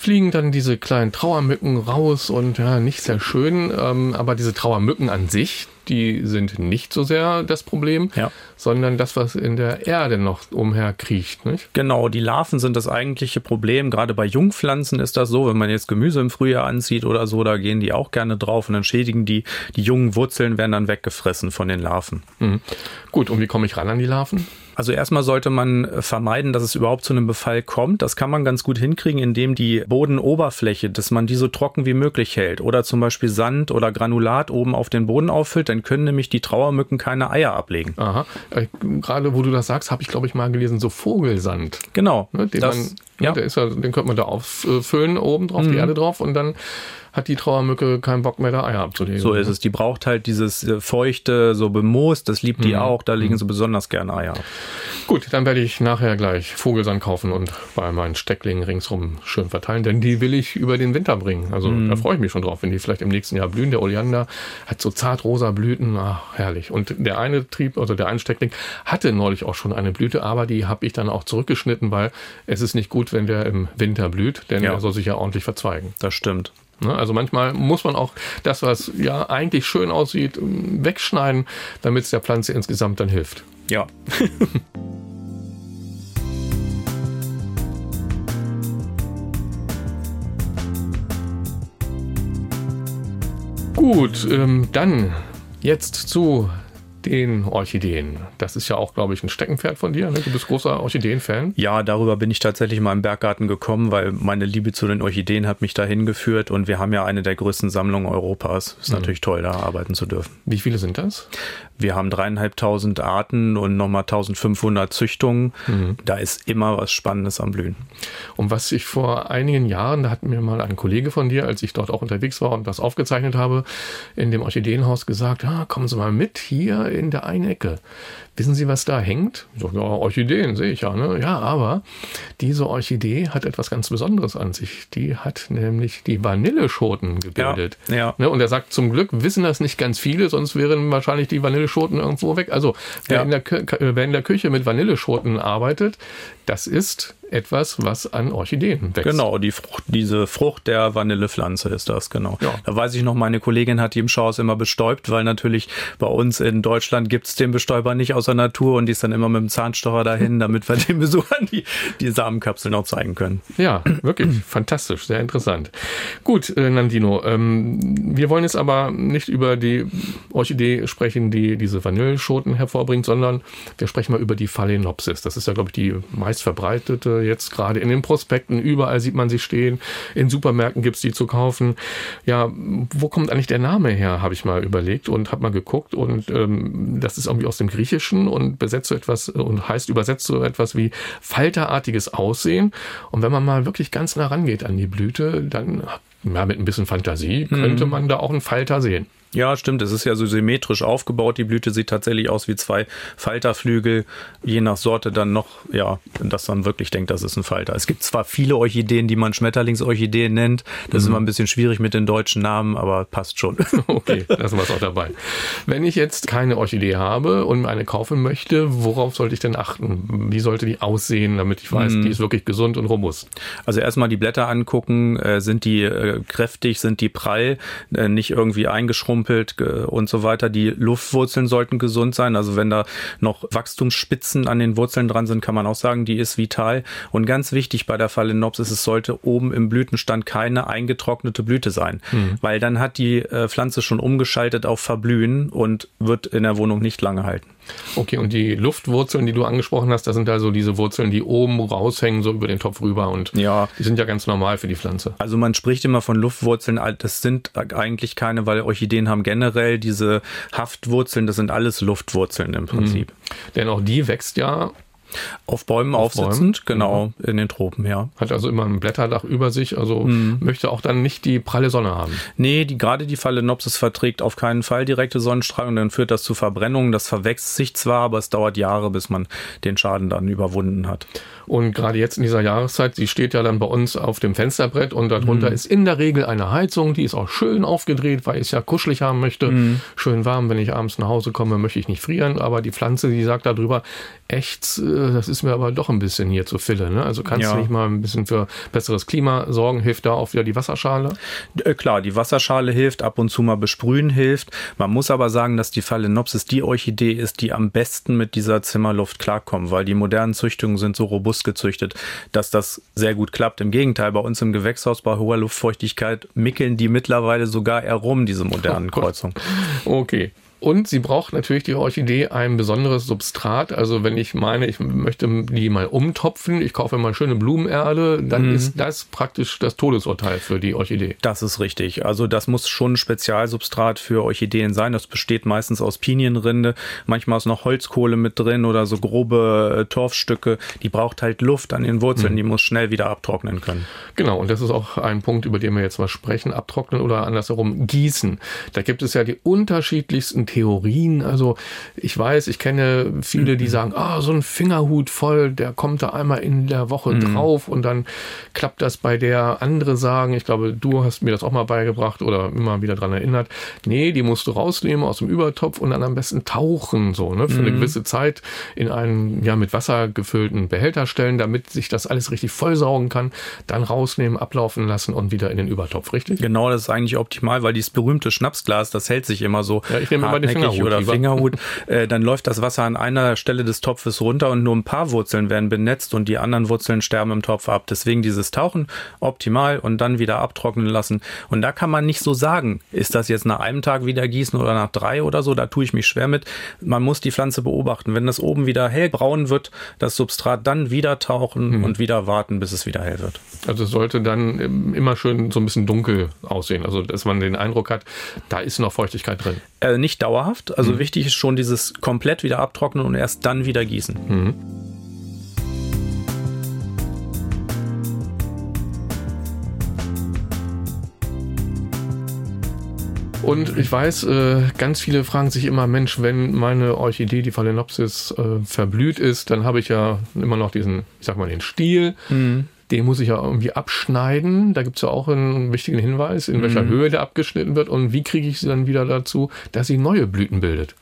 fliegen dann diese kleinen Trauermücken raus und ja, nicht sehr schön. Ähm, aber diese Trauermücken an sich, die sind nicht so sehr das Problem, ja. sondern das, was in der Erde noch umherkriecht. Nicht? Genau, die Larven sind das eigentliche Problem. Gerade bei Jungpflanzen ist das so, wenn man jetzt Gemüse im Frühjahr anzieht oder so, da gehen die auch gerne drauf und dann schädigen die, die jungen Wurzeln werden dann weggefressen von den Larven. Mhm. Gut, und wie komme ich ran an die Larven? Also erstmal sollte man vermeiden, dass es überhaupt zu einem Befall kommt. Das kann man ganz gut hinkriegen, indem die Bodenoberfläche, dass man die so trocken wie möglich hält. Oder zum Beispiel Sand oder Granulat oben auf den Boden auffüllt, dann können nämlich die Trauermücken keine Eier ablegen. Aha. Äh, gerade wo du das sagst, habe ich glaube ich mal gelesen, so Vogelsand. Genau. Ne, den, das, man, ja. der ist ja, den könnte man da auffüllen, oben drauf, mhm. die Erde drauf und dann hat die Trauermücke keinen Bock mehr, da Eier abzulegen. So ist es. Die braucht halt dieses äh, feuchte, so bemoost, das liebt die mhm. auch, da legen mhm. sie besonders gerne Eier. Gut, dann werde ich nachher gleich Vogelsand kaufen und bei meinen Stecklingen ringsrum schön verteilen, denn die will ich über den Winter bringen. Also mhm. da freue ich mich schon drauf, wenn die vielleicht im nächsten Jahr blühen. Der Oleander hat so zartrosa Blüten, ach, herrlich. Und der eine Trieb, also der eine Steckling, hatte neulich auch schon eine Blüte, aber die habe ich dann auch zurückgeschnitten, weil es ist nicht gut, wenn der im Winter blüht, denn ja. er soll sich ja ordentlich verzweigen. Das stimmt. Ne? Also manchmal muss man auch das, was ja eigentlich schön aussieht, wegschneiden, damit es der Pflanze insgesamt dann hilft. Ja. Gut, ähm, dann jetzt zu den Orchideen. Das ist ja auch, glaube ich, ein Steckenpferd von dir. Ne? Du bist großer Orchideen-Fan. Ja, darüber bin ich tatsächlich mal im Berggarten gekommen, weil meine Liebe zu den Orchideen hat mich dahin geführt und wir haben ja eine der größten Sammlungen Europas. Ist mhm. natürlich toll, da arbeiten zu dürfen. Wie viele sind das? Wir haben dreieinhalbtausend Arten und nochmal 1500 Züchtungen. Mhm. Da ist immer was Spannendes am Blühen. Und was ich vor einigen Jahren, da hat mir mal ein Kollege von dir, als ich dort auch unterwegs war und das aufgezeichnet habe, in dem Orchideenhaus gesagt, ah, kommen Sie mal mit hier in der einen Ecke. Wissen Sie, was da hängt? So, ja, Orchideen sehe ich ja. Ne? Ja, aber diese Orchidee hat etwas ganz Besonderes an sich. Die hat nämlich die Vanilleschoten gebildet. Ja, ja. Ne? Und er sagt, zum Glück wissen das nicht ganz viele, sonst wären wahrscheinlich die Vanilleschoten irgendwo weg. Also wer, ja. in, der, wer in der Küche mit Vanilleschoten arbeitet, das ist etwas, was an Orchideen wächst. Genau, die Frucht, diese Frucht der Vanillepflanze ist das, genau. Ja. Da weiß ich noch, meine Kollegin hat die im Schaus immer bestäubt, weil natürlich bei uns in Deutschland gibt es den Bestäuber nicht aus der Natur und die ist dann immer mit dem Zahnstocher dahin, damit wir den Besuchern die, die Samenkapseln auch zeigen können. Ja, wirklich fantastisch, sehr interessant. Gut, äh, Nandino, ähm, wir wollen jetzt aber nicht über die Orchidee sprechen, die diese Vanilleschoten hervorbringt, sondern wir sprechen mal über die Phalaenopsis. Das ist ja, glaube ich, die meist verbreitete jetzt gerade in den Prospekten. Überall sieht man sie stehen. In Supermärkten gibt es die zu kaufen. Ja, wo kommt eigentlich der Name her, habe ich mal überlegt und habe mal geguckt. Und ähm, das ist irgendwie aus dem Griechischen und besetzt so etwas und heißt übersetzt so etwas wie falterartiges Aussehen. Und wenn man mal wirklich ganz nah rangeht an die Blüte, dann ja, mit ein bisschen Fantasie könnte mhm. man da auch einen Falter sehen. Ja, stimmt. Es ist ja so symmetrisch aufgebaut. Die Blüte sieht tatsächlich aus wie zwei Falterflügel. Je nach Sorte dann noch, ja, dass man wirklich denkt, das ist ein Falter. Es gibt zwar viele Orchideen, die man Schmetterlingsorchideen nennt. Das mhm. ist immer ein bisschen schwierig mit den deutschen Namen, aber passt schon. Okay, lassen wir es auch dabei. Wenn ich jetzt keine Orchidee habe und eine kaufen möchte, worauf sollte ich denn achten? Wie sollte die aussehen, damit ich weiß, mhm. die ist wirklich gesund und robust? Also erstmal die Blätter angucken. Äh, sind die äh, kräftig? Sind die prall? Äh, nicht irgendwie eingeschrumpft? Aufgerumpelt und so weiter. Die Luftwurzeln sollten gesund sein. Also wenn da noch Wachstumsspitzen an den Wurzeln dran sind, kann man auch sagen, die ist vital. Und ganz wichtig bei der Phalaenopsis, es sollte oben im Blütenstand keine eingetrocknete Blüte sein, mhm. weil dann hat die äh, Pflanze schon umgeschaltet auf Verblühen und wird in der Wohnung nicht lange halten. Okay, und die Luftwurzeln, die du angesprochen hast, das sind also diese Wurzeln, die oben raushängen, so über den Topf rüber und ja. die sind ja ganz normal für die Pflanze. Also man spricht immer von Luftwurzeln, das sind eigentlich keine, weil Orchideen haben generell diese Haftwurzeln, das sind alles Luftwurzeln im Prinzip. Mhm. Denn auch die wächst ja auf Bäumen auf aufsitzend, Bäumen. genau, mhm. in den Tropen, ja. Hat also immer ein Blätterdach über sich, also mhm. möchte auch dann nicht die pralle Sonne haben. Nee, die, gerade die Phalaenopsis verträgt auf keinen Fall direkte Sonnenstrahlung, dann führt das zu Verbrennungen. Das verwächst sich zwar, aber es dauert Jahre, bis man den Schaden dann überwunden hat. Und gerade jetzt in dieser Jahreszeit, sie steht ja dann bei uns auf dem Fensterbrett und darunter mhm. ist in der Regel eine Heizung, die ist auch schön aufgedreht, weil ich es ja kuschelig haben möchte. Mhm. Schön warm, wenn ich abends nach Hause komme, möchte ich nicht frieren, aber die Pflanze, die sagt darüber, echt, äh, das ist mir aber doch ein bisschen hier zu Fille. Ne? Also kannst ja. du nicht mal ein bisschen für besseres Klima sorgen? Hilft da auch wieder die Wasserschale? Äh, klar, die Wasserschale hilft, ab und zu mal besprühen hilft. Man muss aber sagen, dass die Phalaenopsis die Orchidee ist, die am besten mit dieser Zimmerluft klarkommt, weil die modernen Züchtungen sind so robust gezüchtet, dass das sehr gut klappt. Im Gegenteil, bei uns im Gewächshaus bei hoher Luftfeuchtigkeit mickeln die mittlerweile sogar herum, diese modernen oh Kreuzungen. Okay. Und sie braucht natürlich die Orchidee ein besonderes Substrat. Also wenn ich meine, ich möchte die mal umtopfen, ich kaufe mal schöne Blumenerde, dann mhm. ist das praktisch das Todesurteil für die Orchidee. Das ist richtig. Also das muss schon ein Spezialsubstrat für Orchideen sein. Das besteht meistens aus Pinienrinde. Manchmal ist noch Holzkohle mit drin oder so grobe äh, Torfstücke. Die braucht halt Luft an den Wurzeln. Mhm. Die muss schnell wieder abtrocknen können. Genau. Und das ist auch ein Punkt, über den wir jetzt mal sprechen. Abtrocknen oder andersherum gießen. Da gibt es ja die unterschiedlichsten Theorien. Also ich weiß, ich kenne viele, die mhm. sagen, ah, so ein Fingerhut voll, der kommt da einmal in der Woche mhm. drauf und dann klappt das bei der. Andere sagen, ich glaube, du hast mir das auch mal beigebracht oder immer wieder dran erinnert. Nee, die musst du rausnehmen aus dem Übertopf und dann am besten tauchen, so, ne, für mhm. eine gewisse Zeit in einen, ja, mit Wasser gefüllten Behälter stellen, damit sich das alles richtig vollsaugen kann, dann rausnehmen, ablaufen lassen und wieder in den Übertopf, richtig? Genau, das ist eigentlich optimal, weil dieses berühmte Schnapsglas, das hält sich immer so. Ja, ich nehme immer hartnäckig oder lieber. Fingerhut, äh, dann läuft das Wasser an einer Stelle des Topfes runter und nur ein paar Wurzeln werden benetzt und die anderen Wurzeln sterben im Topf ab. Deswegen dieses Tauchen optimal und dann wieder abtrocknen lassen. Und da kann man nicht so sagen, ist das jetzt nach einem Tag wieder gießen oder nach drei oder so, da tue ich mich schwer mit. Man muss die Pflanze beobachten. Wenn das oben wieder hellbraun wird, das Substrat dann wieder tauchen mhm. und wieder warten, bis es wieder hell wird. Also es sollte dann immer schön so ein bisschen dunkel aussehen. Also dass man den Eindruck hat, da ist noch Feuchtigkeit drin. Äh, nicht dauerhaft. Also mhm. wichtig ist schon dieses komplett wieder abtrocknen und erst dann wieder gießen. Mhm. Und ich weiß, äh, ganz viele fragen sich immer, Mensch, wenn meine Orchidee, die Phalaenopsis, äh, verblüht ist, dann habe ich ja immer noch diesen, ich sag mal, den Stiel. Mhm den muss ich ja irgendwie abschneiden. Da gibt es ja auch einen wichtigen Hinweis, in welcher mhm. Höhe der abgeschnitten wird und wie kriege ich sie dann wieder dazu, dass sie neue Blüten bildet.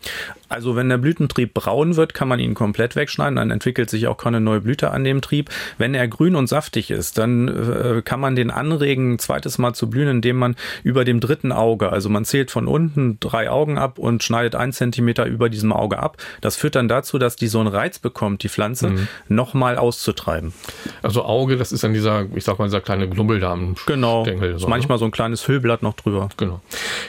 Also wenn der Blütentrieb braun wird, kann man ihn komplett wegschneiden, dann entwickelt sich auch keine neue Blüte an dem Trieb. Wenn er grün und saftig ist, dann äh, kann man den anregen, ein zweites Mal zu blühen, indem man über dem dritten Auge, also man zählt von unten drei Augen ab und schneidet ein Zentimeter über diesem Auge ab. Das führt dann dazu, dass die so einen Reiz bekommt, die Pflanze, mhm. nochmal auszutreiben. Also Auge, das ist dann dieser, ich sag mal, dieser kleine Knubbel da am Genau, Stängel, so, manchmal ne? so ein kleines Hüllblatt noch drüber. Genau.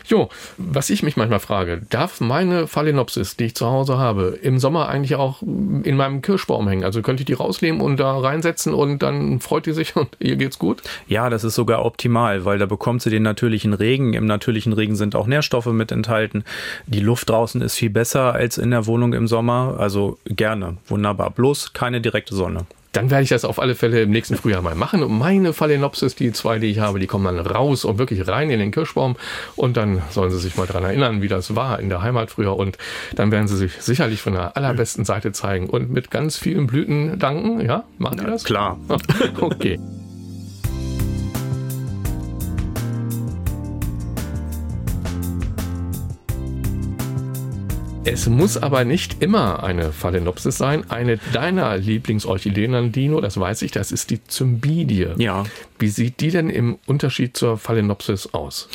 Jo, was ich mich manchmal frage, darf meine Phalaenopsis, die ich zu Hause habe, im Sommer eigentlich auch in meinem Kirschbaum hängen? Also könnte ich die rausnehmen und da reinsetzen und dann freut die sich und ihr geht's gut? Ja, das ist sogar optimal, weil da bekommt sie den natürlichen Regen. Im natürlichen Regen sind auch Nährstoffe mit enthalten. Die Luft draußen ist viel besser als in der Wohnung im Sommer. Also gerne, wunderbar. Bloß keine direkte Sonne dann werde ich das auf alle Fälle im nächsten Frühjahr mal machen. Und meine Phalaenopsis, die zwei, die ich habe, die kommen dann raus und wirklich rein in den Kirschbaum. Und dann sollen sie sich mal daran erinnern, wie das war in der Heimat früher. Und dann werden sie sich sicherlich von der allerbesten Seite zeigen und mit ganz vielen Blüten danken. Ja, machen die das? Klar. okay. Es muss aber nicht immer eine Phalaenopsis sein. Eine deiner Lieblingsorchideen, Dino, das weiß ich, das ist die Cymbidie. Ja. Wie sieht die denn im Unterschied zur Phalaenopsis aus?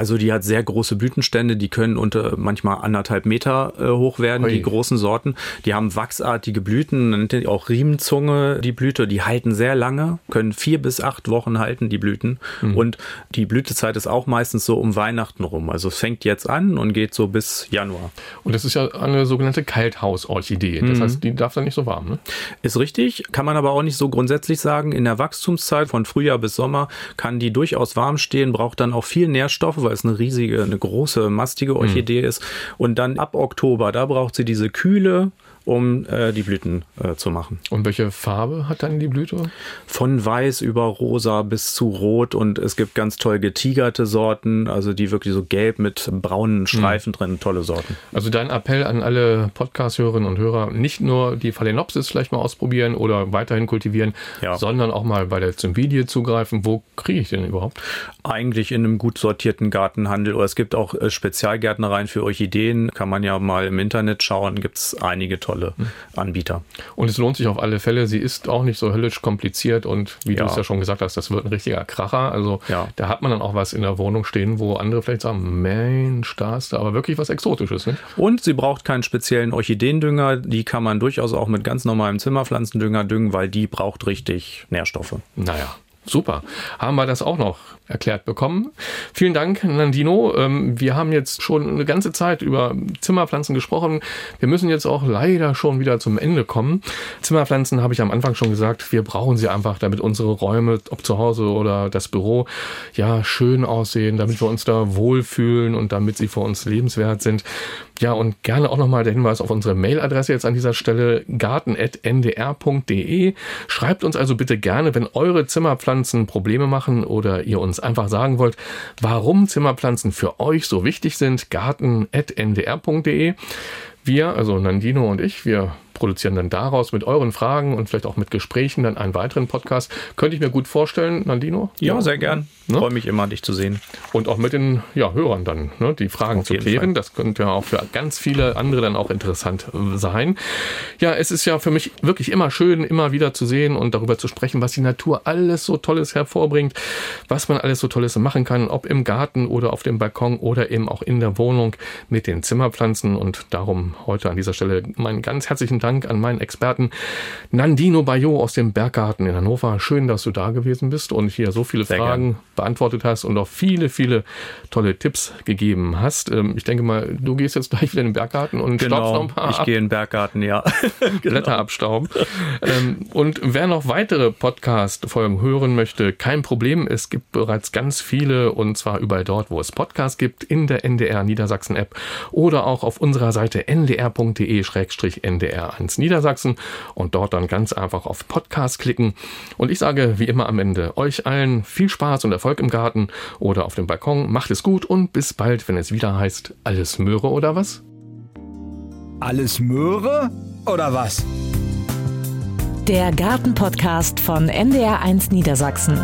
Also die hat sehr große Blütenstände, die können unter manchmal anderthalb Meter äh, hoch werden, Oi. die großen Sorten. Die haben wachsartige Blüten, nennt die auch Riemenzunge, die Blüte, die halten sehr lange, können vier bis acht Wochen halten, die Blüten. Mhm. Und die Blütezeit ist auch meistens so um Weihnachten rum. Also es fängt jetzt an und geht so bis Januar. Und das ist ja eine sogenannte Kalthausorchidee. Das mhm. heißt, die darf dann nicht so warm, ne? Ist richtig, kann man aber auch nicht so grundsätzlich sagen. In der Wachstumszeit von Frühjahr bis Sommer kann die durchaus warm stehen, braucht dann auch viel Nährstoffe, weil es eine riesige, eine große, mastige Orchidee mhm. ist. Und dann ab Oktober, da braucht sie diese kühle, um äh, die Blüten äh, zu machen. Und welche Farbe hat dann die Blüte? Von weiß über rosa bis zu rot und es gibt ganz toll getigerte Sorten, also die wirklich so gelb mit braunen Streifen mhm. drin, tolle Sorten. Also dein Appell an alle Podcast-Hörerinnen und Hörer, nicht nur die Phalaenopsis vielleicht mal ausprobieren oder weiterhin kultivieren, ja. sondern auch mal bei der Cymbidie zugreifen. Wo kriege ich den überhaupt? Eigentlich in einem gut sortierten Gartenhandel oder es gibt auch äh, Spezialgärtnereien für Orchideen, kann man ja mal im Internet schauen, gibt es einige tolle tolle Anbieter. Und es lohnt sich auf alle Fälle. Sie ist auch nicht so höllisch kompliziert und wie ja. du es ja schon gesagt hast, das wird ein richtiger Kracher. Also ja. da hat man dann auch was in der Wohnung stehen, wo andere vielleicht sagen, Mensch, da ist da aber wirklich was Exotisches. Nicht? Und sie braucht keinen speziellen Orchideendünger. Die kann man durchaus auch mit ganz normalem Zimmerpflanzendünger düngen, weil die braucht richtig Nährstoffe. Naja, Super. Haben wir das auch noch erklärt bekommen. Vielen Dank, Nandino. Ähm, wir haben jetzt schon eine ganze Zeit über Zimmerpflanzen gesprochen. Wir müssen jetzt auch leider schon wieder zum Ende kommen. Zimmerpflanzen habe ich am Anfang schon gesagt, wir brauchen sie einfach, damit unsere Räume, ob zu Hause oder das Büro, ja, schön aussehen, damit wir uns da wohlfühlen und damit sie für uns lebenswert sind. Ja, und gerne auch nochmal der Hinweis auf unsere Mailadresse jetzt an dieser Stelle, garten.ndr.de. Schreibt uns also bitte gerne, wenn eure Zimmerpflanzen Probleme machen oder ihr uns einfach sagen wollt, warum Zimmerpflanzen für euch so wichtig sind, garten.ndr.de. Wir, also Nandino und ich, wir produzieren dann daraus mit euren Fragen und vielleicht auch mit Gesprächen dann einen weiteren Podcast. Könnte ich mir gut vorstellen, Nandino? Ja, sehr gern. Ne? Freue mich immer, dich zu sehen. Und auch mit den ja, Hörern dann, ne, die Fragen Auf zu klären. Fall. Das könnte ja auch für ganz viele andere dann auch interessant äh, sein. Ja, es ist ja für mich wirklich immer schön, immer wieder zu sehen und darüber zu sprechen, was die Natur alles so Tolles hervorbringt, was man alles so Tolles machen kann, ob im Garten oder auf dem Balkon oder eben auch in der Wohnung mit den Zimmerpflanzen. Und darum heute an dieser Stelle meinen ganz herzlichen Dank an meinen Experten Nandino Bayot aus dem Berggarten in Hannover. Schön, dass du da gewesen bist und hier so viele Sehr Fragen gern. beantwortet hast und auch viele, viele tolle Tipps gegeben hast. Ähm, ich denke mal, du gehst jetzt gleich wieder in den Berggarten und genau, staubst noch ein paar Ich gehe in den Berggarten, ja. Blätter abstauben. Ähm, und wer noch weitere Podcast-Folgen hören möchte, kein Problem. Es gibt bereits ganz viele und zwar überall dort, wo es Podcasts gibt, in der NDR Niedersachsen App oder auch auf unserer Seite ndr.de-ndr1 Niedersachsen und dort dann ganz einfach auf Podcast klicken. Und ich sage wie immer am Ende euch allen viel Spaß und Erfolg im Garten oder auf dem Balkon. Macht es gut und bis bald, wenn es wieder heißt, alles Möhre oder was? Alles Möhre oder was? Der Gartenpodcast von NDR1 Niedersachsen.